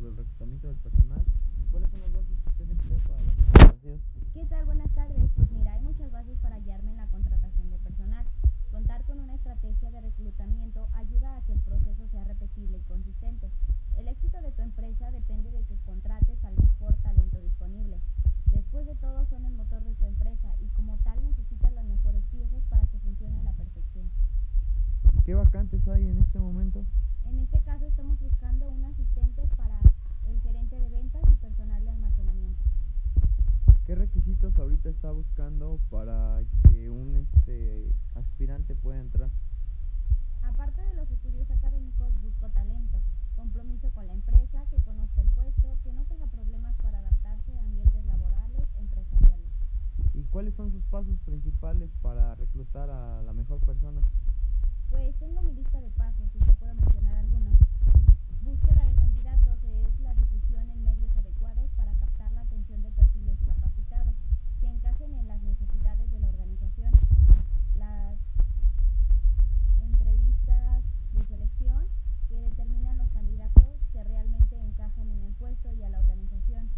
sobre el reclutamiento del personal. ¿Cuáles son las bases que usted emplea para la contratación? ¿Qué tal? Buenas tardes. Pues mira, hay muchas bases para guiarme en la contratación de personal. Contar con una estrategia de reclutamiento ayuda a que el proceso sea repetible y consistente. El éxito de tu empresa depende de que contrates al mejor talento disponible. Después de todo, son el motor de tu empresa y como tal necesitas las mejores piezas para que funcione a la perfección. ¿Qué vacantes hay en este momento? En este caso estamos buscando un asistente para el gerente de ventas y personal de almacenamiento. ¿Qué requisitos ahorita está buscando para que un este aspirante pueda entrar? Aparte de los estudios académicos, busco talento, compromiso con la empresa, que conozca el puesto, que no tenga problemas para adaptarse a ambientes laborales, empresariales. ¿Y cuáles son sus pasos principales para reclutar a la mejor persona? Pues tengo mi lista de pasos y te puedo mencionar algunos. Búsqueda de candidatos es la difusión en medios adecuados para captar la atención de perfiles capacitados que encajen en las necesidades de la organización. Las entrevistas de selección que determinan los candidatos que realmente encajan en el puesto y a la organización.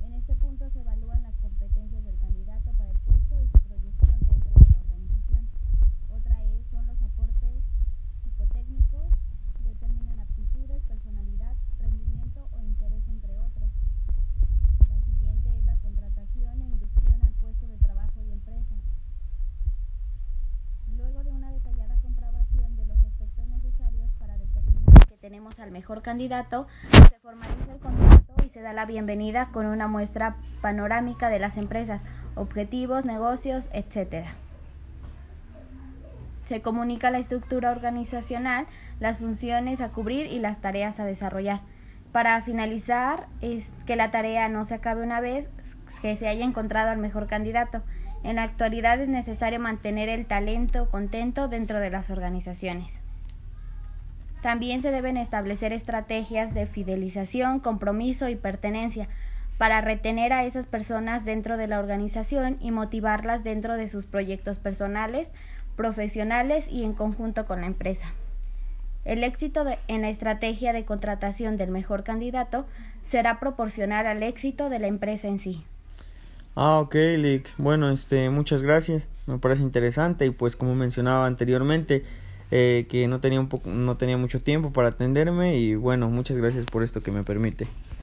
En este punto se evalúan las competencias del candidato para el puesto y su proyección dentro de la organización. Otra es, son los aportes psicotécnicos, determinan aptitudes, personalidad, rendimiento o interés entre otros. La siguiente es la contratación e inducción al puesto de trabajo y empresa. Luego de una detallada comprobación de los aspectos necesarios para determinar que tenemos al mejor candidato, se formaliza el contrato y se da la bienvenida con una muestra panorámica de las empresas, objetivos, negocios, etc. Se comunica la estructura organizacional, las funciones a cubrir y las tareas a desarrollar. Para finalizar, es que la tarea no se acabe una vez que se haya encontrado al mejor candidato. En la actualidad es necesario mantener el talento contento dentro de las organizaciones. También se deben establecer estrategias de fidelización, compromiso y pertenencia para retener a esas personas dentro de la organización y motivarlas dentro de sus proyectos personales, profesionales y en conjunto con la empresa. El éxito en la estrategia de contratación del mejor candidato será proporcional al éxito de la empresa en sí. Ah, ok, Lick. Bueno, este, muchas gracias. Me parece interesante y pues como mencionaba anteriormente, eh, que no tenía un poco, no tenía mucho tiempo para atenderme y bueno, muchas gracias por esto que me permite.